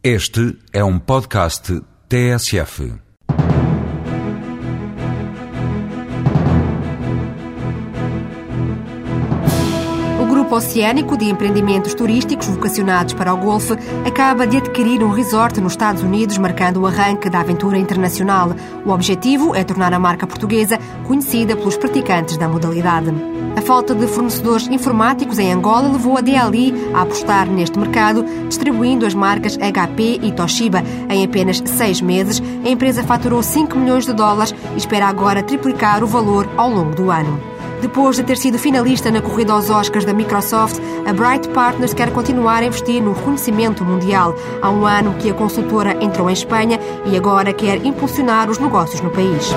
Este é um podcast TSF. O Grupo Oceânico de Empreendimentos Turísticos Vocacionados para o Golfe acaba de adquirir um resort nos Estados Unidos, marcando o arranque da aventura internacional. O objetivo é tornar a marca portuguesa conhecida pelos praticantes da modalidade. A falta de fornecedores informáticos em Angola levou a DLI a apostar neste mercado, distribuindo as marcas HP e Toshiba. Em apenas seis meses, a empresa faturou 5 milhões de dólares e espera agora triplicar o valor ao longo do ano. Depois de ter sido finalista na corrida aos Oscars da Microsoft, a Bright Partners quer continuar a investir no reconhecimento mundial. Há um ano que a consultora entrou em Espanha e agora quer impulsionar os negócios no país.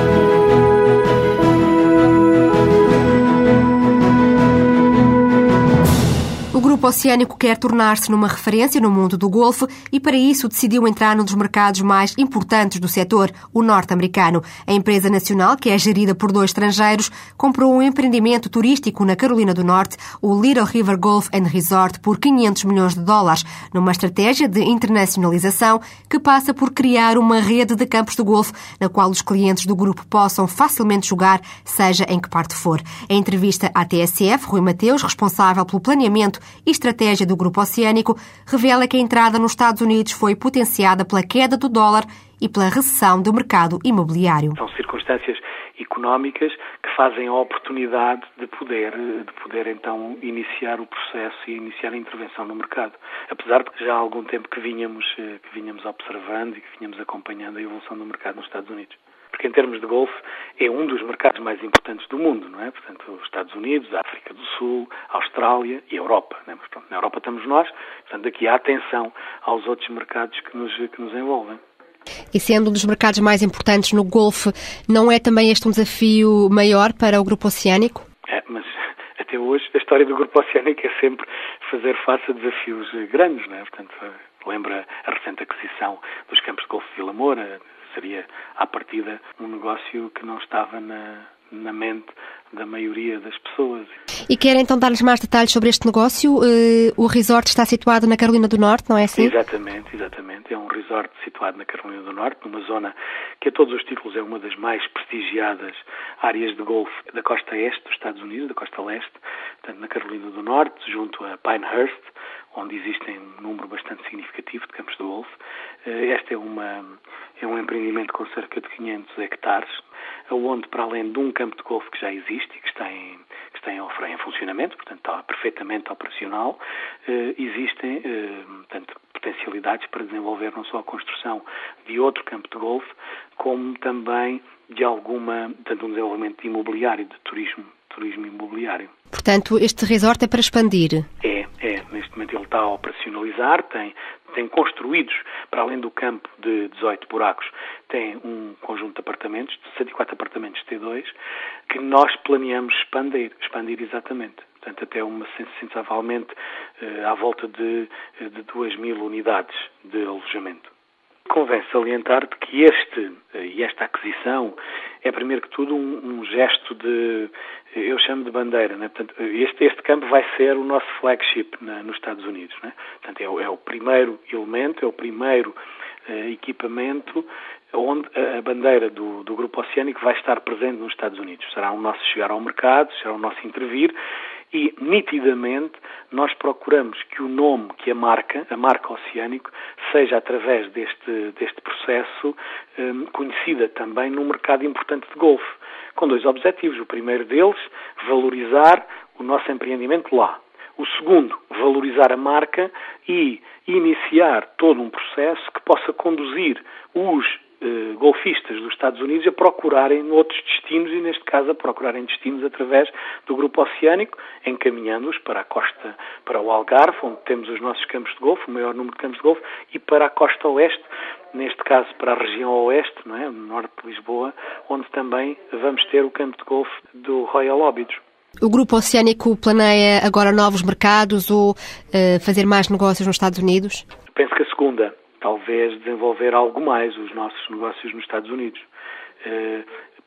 Grupo Oceânico quer tornar-se numa referência no mundo do Golfo e, para isso, decidiu entrar num dos mercados mais importantes do setor, o norte-americano. A empresa nacional, que é gerida por dois estrangeiros, comprou um empreendimento turístico na Carolina do Norte, o Little River Golf and Resort, por 500 milhões de dólares, numa estratégia de internacionalização que passa por criar uma rede de campos de golfe na qual os clientes do grupo possam facilmente jogar, seja em que parte for. Em entrevista à TSF, Rui Mateus, responsável pelo planeamento e estratégia do Grupo Oceânico, revela que a entrada nos Estados Unidos foi potenciada pela queda do dólar e pela recessão do mercado imobiliário. São circunstâncias económicas que fazem a oportunidade de poder, de poder então iniciar o processo e iniciar a intervenção no mercado. Apesar de que já há algum tempo que vínhamos, que vínhamos observando e que vínhamos acompanhando a evolução do mercado nos Estados Unidos porque em termos de golfe é um dos mercados mais importantes do mundo, não é? Portanto, os Estados Unidos, a África do Sul, a Austrália e a Europa. É? Mas, pronto, na Europa estamos nós, portanto, aqui há atenção aos outros mercados que nos, que nos envolvem. E sendo um dos mercados mais importantes no Golfe, não é também este um desafio maior para o Grupo Oceânico? É, mas até hoje a história do Grupo Oceânico é sempre fazer face a desafios grandes, não é? Portanto, lembra a recente aquisição dos campos de golfe de Vila Moura, seria, à partida, um negócio que não estava na, na mente da maioria das pessoas. E quer então dar-nos mais detalhes sobre este negócio? Uh, o resort está situado na Carolina do Norte, não é assim? Exatamente, exatamente. É um resort situado na Carolina do Norte, numa zona que a todos os títulos é uma das mais prestigiadas áreas de golfe da costa este dos Estados Unidos, da costa leste, portanto na Carolina do Norte, junto a Pinehurst, onde existem um número bastante significativo de campos de golfe. Este é, uma, é um empreendimento com cerca de 500 hectares, onde, para além de um campo de golfe que já existe e que está em, que está em, em funcionamento, portanto está perfeitamente operacional, existem portanto, potencialidades para desenvolver não só a construção de outro campo de golfe, como também de alguma, portanto, um desenvolvimento de imobiliário, de turismo, turismo imobiliário. Portanto, este resort é para expandir? É, é. Neste momento ele está a operacionalizar, tem, tem construídos, para além do campo de 18 buracos, tem um conjunto de apartamentos, de 104 apartamentos T2, que nós planeamos expandir, expandir exatamente. Portanto, até uma sensivelmente uh, à volta de, de 2 mil unidades de alojamento. Convém salientar de que este e esta aquisição é, primeiro que tudo, um, um gesto de, eu chamo de bandeira, né? Portanto, este, este campo vai ser o nosso flagship na, nos Estados Unidos, né? Portanto, é o, é o primeiro elemento, é o primeiro uh, equipamento onde a bandeira do, do Grupo Oceânico vai estar presente nos Estados Unidos. Será o nosso chegar ao mercado, será o nosso intervir e, nitidamente, nós procuramos que o nome, que a marca, a marca Oceânico, seja através deste, deste processo um, conhecida também num mercado importante de golfe, com dois objetivos. O primeiro deles, valorizar o nosso empreendimento lá. O segundo, valorizar a marca e iniciar todo um processo que possa conduzir os Uh, golfistas dos Estados Unidos a procurarem outros destinos e, neste caso, a procurarem destinos através do Grupo Oceânico, encaminhando-os para a costa, para o Algarve, onde temos os nossos campos de golfe, o maior número de campos de golfe, e para a costa oeste, neste caso para a região oeste, não é? no norte de Lisboa, onde também vamos ter o campo de golfe do Royal Óbidos. O Grupo Oceânico planeia agora novos mercados ou uh, fazer mais negócios nos Estados Unidos? Penso que a segunda talvez desenvolver algo mais os nossos negócios nos Estados Unidos.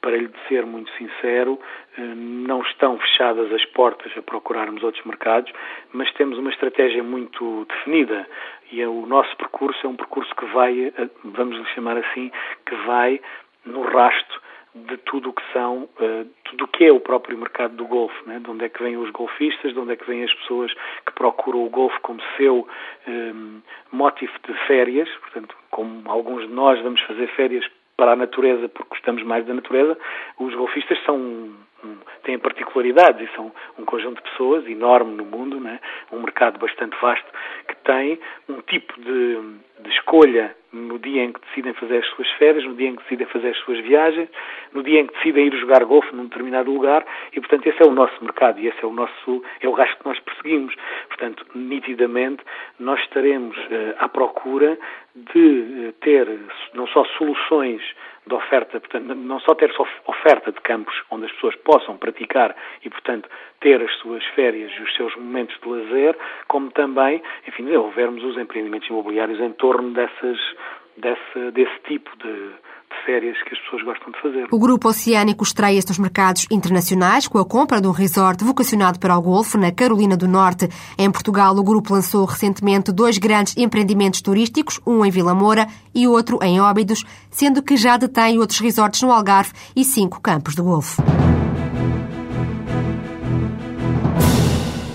para lhe ser muito sincero, eh, não estão fechadas as portas a procurarmos outros mercados, mas temos uma estratégia muito definida e é o nosso percurso é um percurso que vai, eh, vamos lhe chamar assim, que vai no rasto de tudo o que são, uh, tudo o que é o próprio mercado do golfe, né? de onde é que vêm os golfistas, de onde é que vêm as pessoas que procuram o golfe como seu um, motivo de férias, portanto, como alguns de nós vamos fazer férias para a natureza porque gostamos mais da natureza, os golfistas são têm particularidades e são um conjunto de pessoas enorme no mundo, né? um mercado bastante vasto, que tem um tipo de, de escolha no dia em que decidem fazer as suas férias, no dia em que decidem fazer as suas viagens, no dia em que decidem ir jogar golfe num determinado lugar e, portanto, esse é o nosso mercado e esse é o nosso, é o gasto que nós perseguimos. Portanto, nitidamente, nós estaremos uh, à procura de uh, ter não só soluções de oferta, portanto, não só ter oferta de campos onde as pessoas possam praticar e, portanto, ter as suas férias e os seus momentos de lazer, como também, enfim, desenvolvermos os empreendimentos imobiliários em torno dessas, desse, desse tipo de, férias que as pessoas gostam de fazer. O Grupo Oceânico estreia-se nos mercados internacionais com a compra de um resort vocacionado para o golfe na Carolina do Norte. Em Portugal, o grupo lançou recentemente dois grandes empreendimentos turísticos, um em Vila Moura e outro em Óbidos, sendo que já detém outros resorts no Algarve e cinco campos de golfe.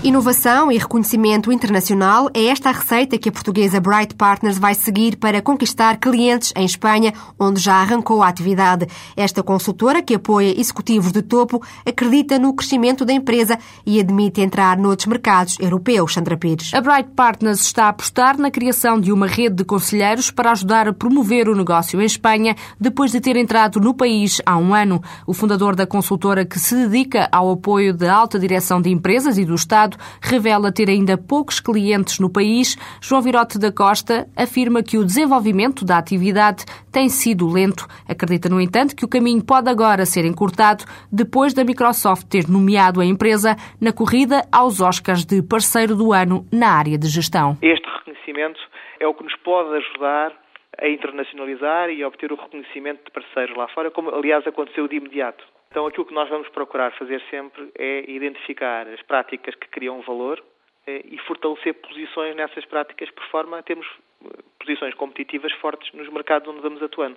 Inovação e reconhecimento internacional é esta a receita que a portuguesa Bright Partners vai seguir para conquistar clientes em Espanha, onde já arrancou a atividade. Esta consultora, que apoia executivos de topo, acredita no crescimento da empresa e admite entrar noutros mercados europeus. Sandra Pires. A Bright Partners está a apostar na criação de uma rede de conselheiros para ajudar a promover o negócio em Espanha, depois de ter entrado no país há um ano. O fundador da consultora, que se dedica ao apoio da alta direção de empresas e do Estado, revela ter ainda poucos clientes no país, João Virote da Costa afirma que o desenvolvimento da atividade tem sido lento. Acredita, no entanto, que o caminho pode agora ser encurtado depois da Microsoft ter nomeado a empresa na corrida aos Oscars de parceiro do ano na área de gestão. Este reconhecimento é o que nos pode ajudar a internacionalizar e a obter o reconhecimento de parceiros lá fora, como aliás aconteceu de imediato. Então, aquilo que nós vamos procurar fazer sempre é identificar as práticas que criam valor eh, e fortalecer posições nessas práticas por forma a termos eh, posições competitivas fortes nos mercados onde vamos atuando.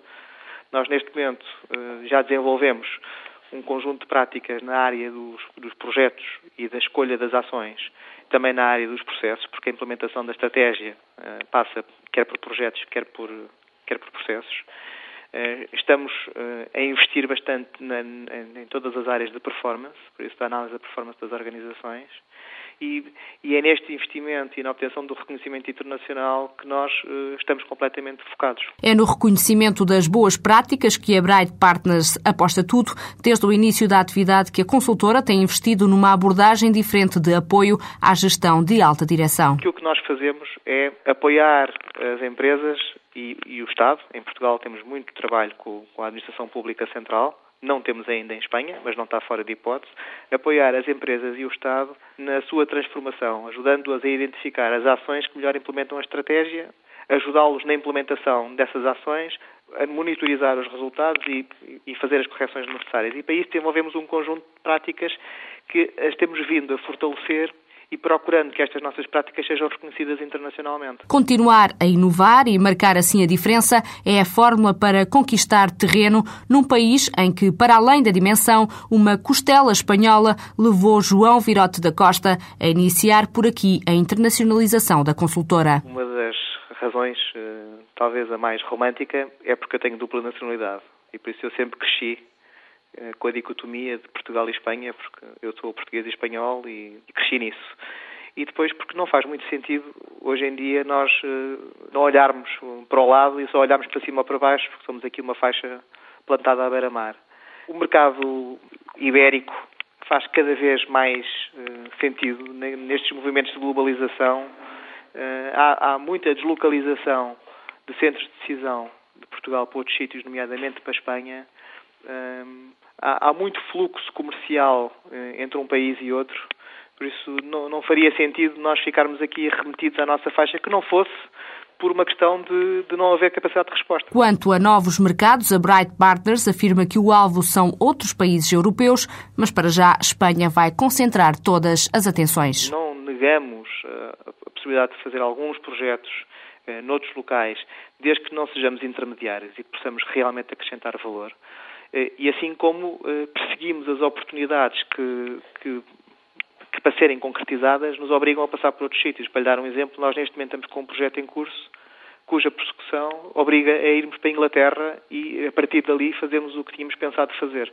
Nós, neste momento, eh, já desenvolvemos um conjunto de práticas na área dos, dos, projetos e da escolha das ações, também na área dos processos, porque a implementação da estratégia passa quer por projetos, quer por, quer por processos. Eh, estamos eh, a investir bastante em todas as áreas de performance, por isso da análise da performance das organizações, e, e, é neste investimento e na obtenção do reconhecimento internacional que nós uh, estamos completamente focados. É no reconhecimento das boas práticas que a Bright Partners aposta tudo, desde o início da atividade que a consultora tem investido numa abordagem diferente de apoio à gestão de alta direção. O que nós fazemos é apoiar as empresas e, e, o Estado. Em Portugal temos muito trabalho com, com, a Administração Pública Central, não temos ainda em Espanha, mas não está fora de hipótese, apoiar as empresas e o Estado na sua transformação, ajudando-as a identificar as ações que melhor implementam a estratégia, ajudá-los na implementação dessas ações, a monitorizar os resultados e, e, fazer as correções necessárias. E para isso desenvolvemos um conjunto de práticas que as temos vindo a fortalecer e procurando que estas nossas práticas sejam reconhecidas internacionalmente. Continuar a inovar e marcar assim a diferença é a fórmula para conquistar terreno num país em que, para além da dimensão, uma costela espanhola levou João Virote da Costa a iniciar por aqui a internacionalização da consultora. Uma das razões, eh, talvez a mais romântica, é porque eu tenho dupla nacionalidade e por isso eu sempre cresci com a dicotomia de Portugal e Espanha, porque eu sou português e espanhol e, cresci nisso. E depois porque não faz muito sentido hoje em dia nós eh, não olharmos para o lado e só olharmos para cima ou para baixo, porque somos aqui uma faixa plantada à beira-mar. O mercado ibérico faz cada vez mais uh, sentido nestes movimentos de globalização. Há, há, muita deslocalização de centros de decisão de Portugal para outros sítios, nomeadamente para a Espanha. Há, há muito fluxo comercial eh, entre um país e outro, por isso não, não faria sentido nós ficarmos aqui remetidos à nossa faixa que não fosse por uma questão de, de, não haver capacidade de resposta. Quanto a novos mercados, a Bright Partners afirma que o alvo são outros países europeus, mas para já Espanha vai concentrar todas as atenções. Não negamos eh, a possibilidade de fazer alguns projetos eh, noutros locais, desde que não sejamos intermediários e que possamos realmente acrescentar valor. Eh, e assim como perseguimos as oportunidades que, que que para serem concretizadas nos obrigam a passar por outros sítios. Para lhe dar um exemplo, nós neste momento estamos com um projeto em curso cuja persecução obriga a irmos para a Inglaterra e a partir dali fazermos o que tínhamos pensado fazer.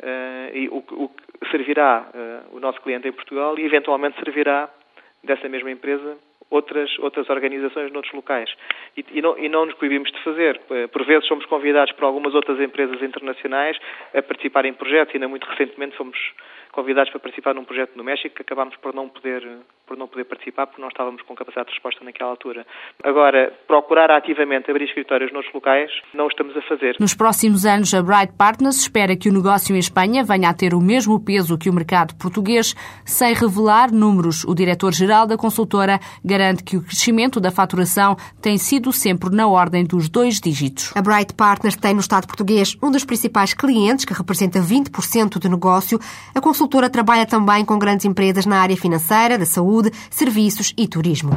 Uh, e o, o que servirá uh, o nosso cliente em Portugal e eventualmente servirá dessa mesma empresa outras, outras organizações noutros locais. E, e, não, e não nos coibimos de fazer. Eh, por vezes somos convidados por algumas outras empresas internacionais a participar em projetos. Ainda muito recentemente fomos convidados para participar num projeto no México que acabámos por não poder por não poder participar porque não estávamos com capacidade de resposta naquela altura. Agora, procurar ativamente abrir escritórios nos locais, não estamos a fazer. Nos próximos anos, a Bright Partners espera que o negócio em Espanha venha a ter o mesmo peso que o mercado português, sem revelar números. O diretor-geral da consultora garante que o crescimento da faturação tem sido sempre na ordem dos dois dígitos. A Bright Partners tem no Estado português um dos principais clientes, que representa 20% do negócio. A consultora consultora trabalha também com grandes empresas na área financeira, da saúde, serviços e turismo.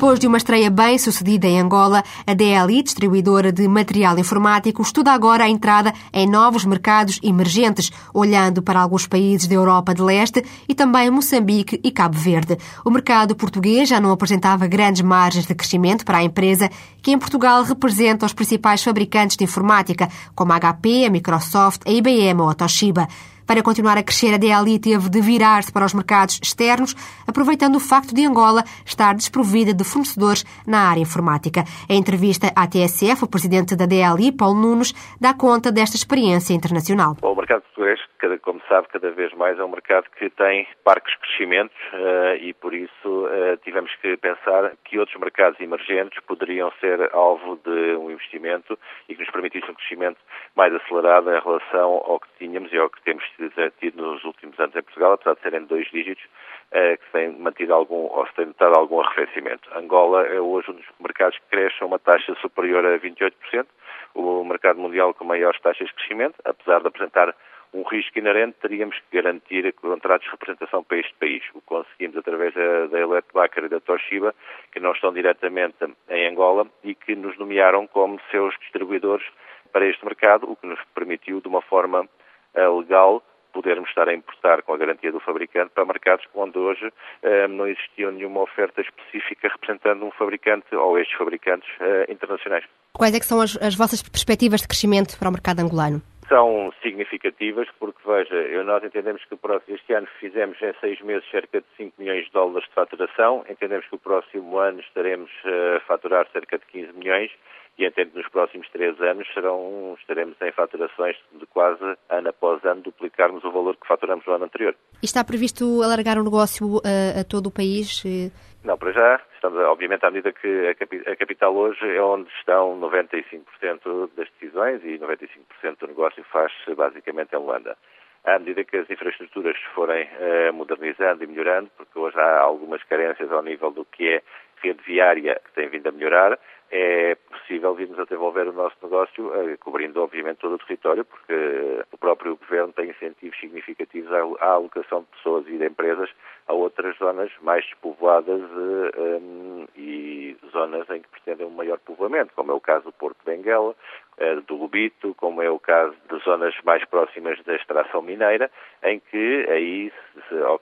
Depois de uma estreia bem sucedida em Angola, a DLI, distribuidora de material informático, estuda agora a entrada em novos mercados emergentes, olhando para alguns países da Europa de Leste e também Moçambique e Cabo Verde. O mercado português já não apresentava grandes margens de crescimento para a empresa, que em Portugal representa os principais fabricantes de informática, como a HP, a Microsoft, a IBM ou a Toshiba. Para continuar a crescer, a DLI teve de virar-se para os mercados externos, aproveitando o facto de Angola estar desprovida de fornecedores na área informática. Em entrevista à TSF, o presidente da DLI, Paulo Nunes, dá conta desta experiência internacional. O mercado português, como sabe, cada vez mais é um mercado que tem parques de crescimento eh, e, por isso, eh, tivemos que pensar que outros mercados emergentes poderiam ser alvo de um investimento e que nos permitisse um crescimento mais acelerado em relação ao que tínhamos e ao que temos tido nos últimos anos em Portugal, apesar de serem dois dígitos, eh, que se tem mantido algum, ou se tem notado algum arrefecimento. Angola é hoje um dos mercados que cresce a uma taxa superior a 28%, o mercado mundial com maiores taxas de crescimento, apesar de apresentar um risco inerente, teríamos que garantir contratos de representação para este país. O conseguimos através da, da Eletbacher e da Toshiba, que não estão diretamente em Angola e que nos nomearam como seus distribuidores para este mercado, o que nos permitiu, de uma forma uh, legal, podermos estar a importar com a garantia do fabricante para mercados onde hoje eh, não existia nenhuma oferta específica representando um fabricante ou estes fabricantes eh, internacionais. Quais é que são as, as, vossas perspectivas de crescimento para o mercado angolano? São significativas porque, veja, nós entendemos que este ano fizemos em seis meses cerca de 5 milhões de dólares de faturação, entendemos que o próximo ano estaremos a faturar cerca de 15 milhões e entendo que nos próximos três anos serão, estaremos em faturações de quase ano após ano duplicarmos o valor que faturamos no ano anterior. E está previsto alargar o negócio a, a todo o país? Não, para já, estamos, obviamente, à medida que a, capital hoje é onde estão 95% das decisões e 95% do negócio faz-se basicamente em Luanda. À medida que as infraestruturas forem eh, modernizando e melhorando, porque hoje há algumas carências ao nível do que é rede viária que tem vindo a melhorar, é possível virmos a desenvolver o nosso negócio, eh, cobrindo obviamente todo o território, porque o próprio Governo tem incentivos significativos à alocação de pessoas e de empresas a outras zonas mais despovoadas eh, e zonas em que pretendem um maior povoamento, como é o caso do Porto de Benguela, eh, do Lubito, como é o caso de zonas mais próximas da extração mineira, em que aí, ao,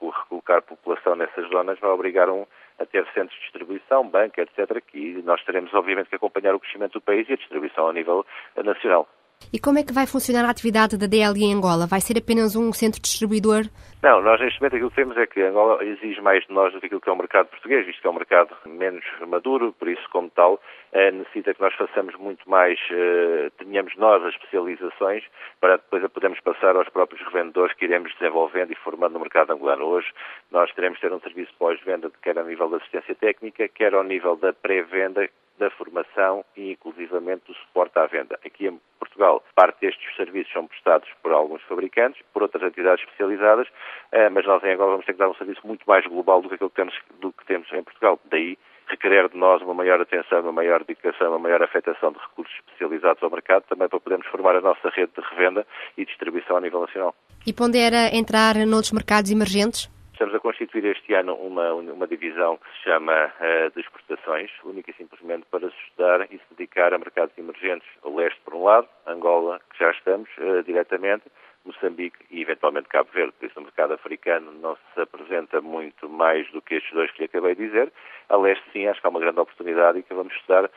ao recolocar população nessas zonas, vai obrigar um a ter centros de distribuição, banca, etc., que nós teremos, obviamente, que acompanhar o crescimento do país e a distribuição a nível nacional. E como é que vai funcionar a atividade da DLI em Angola? Vai ser apenas um centro distribuidor? Não, nós neste momento aquilo que temos é que Angola exige mais de nós do que aquilo que é o mercado português, visto que é um mercado menos maduro, por isso, como tal, eh, necessita que nós façamos muito mais, eh, tenhamos nós as especializações para depois a podermos passar aos próprios revendedores que iremos desenvolvendo e formando no mercado angolano. Hoje nós teremos ter um serviço pós-venda, quer a nível da assistência técnica, quer ao nível da pré-venda da formação e, inclusivamente, do suporte à venda. Aqui Portugal, parte destes serviços são prestados por alguns fabricantes, por outras entidades especializadas, eh, mas nós em Angola vamos ter que dar um serviço muito mais global do que aquilo que temos, do que temos em Portugal. Daí requerer de nós uma maior atenção, uma maior dedicação, uma maior afetação de recursos especializados ao mercado, também para podermos formar a nossa rede de revenda e distribuição a nível nacional. E pondera entrar noutros mercados emergentes? Estamos a constituir este ano uma, uma divisão que se chama uh, de exportações, única e simplesmente para se estudar e se dedicar a mercados emergentes. O leste, por um lado, Angola, que já estamos uh, diretamente, Moçambique e eventualmente Cabo Verde. Por isso, o mercado africano não se apresenta muito mais do que estes dois que lhe acabei de dizer. A leste, sim, acho que há uma grande oportunidade e que vamos estudar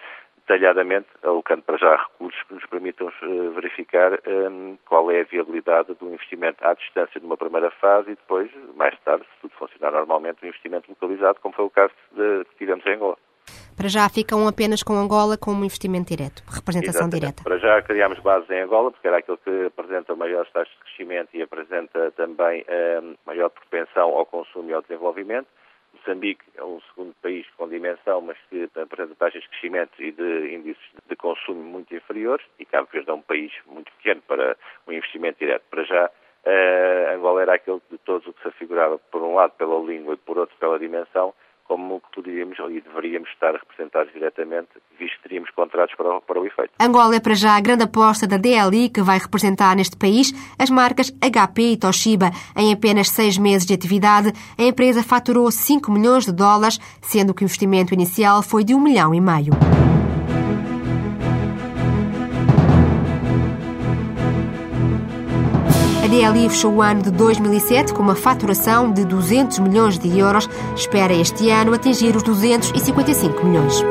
detalhadamente, alocando para já recursos que nos permitam uh, verificar um, ehm, qual é a viabilidade do investimento à distância de uma primeira fase e depois, mais tarde, se tudo funcionar normalmente, um investimento localizado, como foi o caso de, que tivemos em Angola. Para já ficam apenas com Angola como investimento direto, representação Exatamente. direta. Para já criámos bases em Angola, porque era aquilo que apresenta maiores taxas de crescimento e apresenta também um, maior propensão ao consumo e ao desenvolvimento. Moçambique é um segundo país com dimensão, mas que apresenta taxas de crescimento e de índices de consumo muito inferiores, e Cabo Verde é um país muito pequeno para o um investimento direto. Para já, uh, Angola era aquele de todos o que se afigurava, por um lado pela língua e por outro pela dimensão, como poderíamos e deveríamos estar representados diretamente, visto que teríamos contratos para o, para o efeito. Angola é para já a grande aposta da DLI, que vai representar neste país as marcas HP e Toshiba. Em apenas seis meses de atividade, a empresa faturou 5 milhões de dólares, sendo que o investimento inicial foi de 1 milhão e meio. A DLI fechou o ano de 2007 com uma faturação de 200 milhões de euros. Espera este ano atingir os 255 milhões.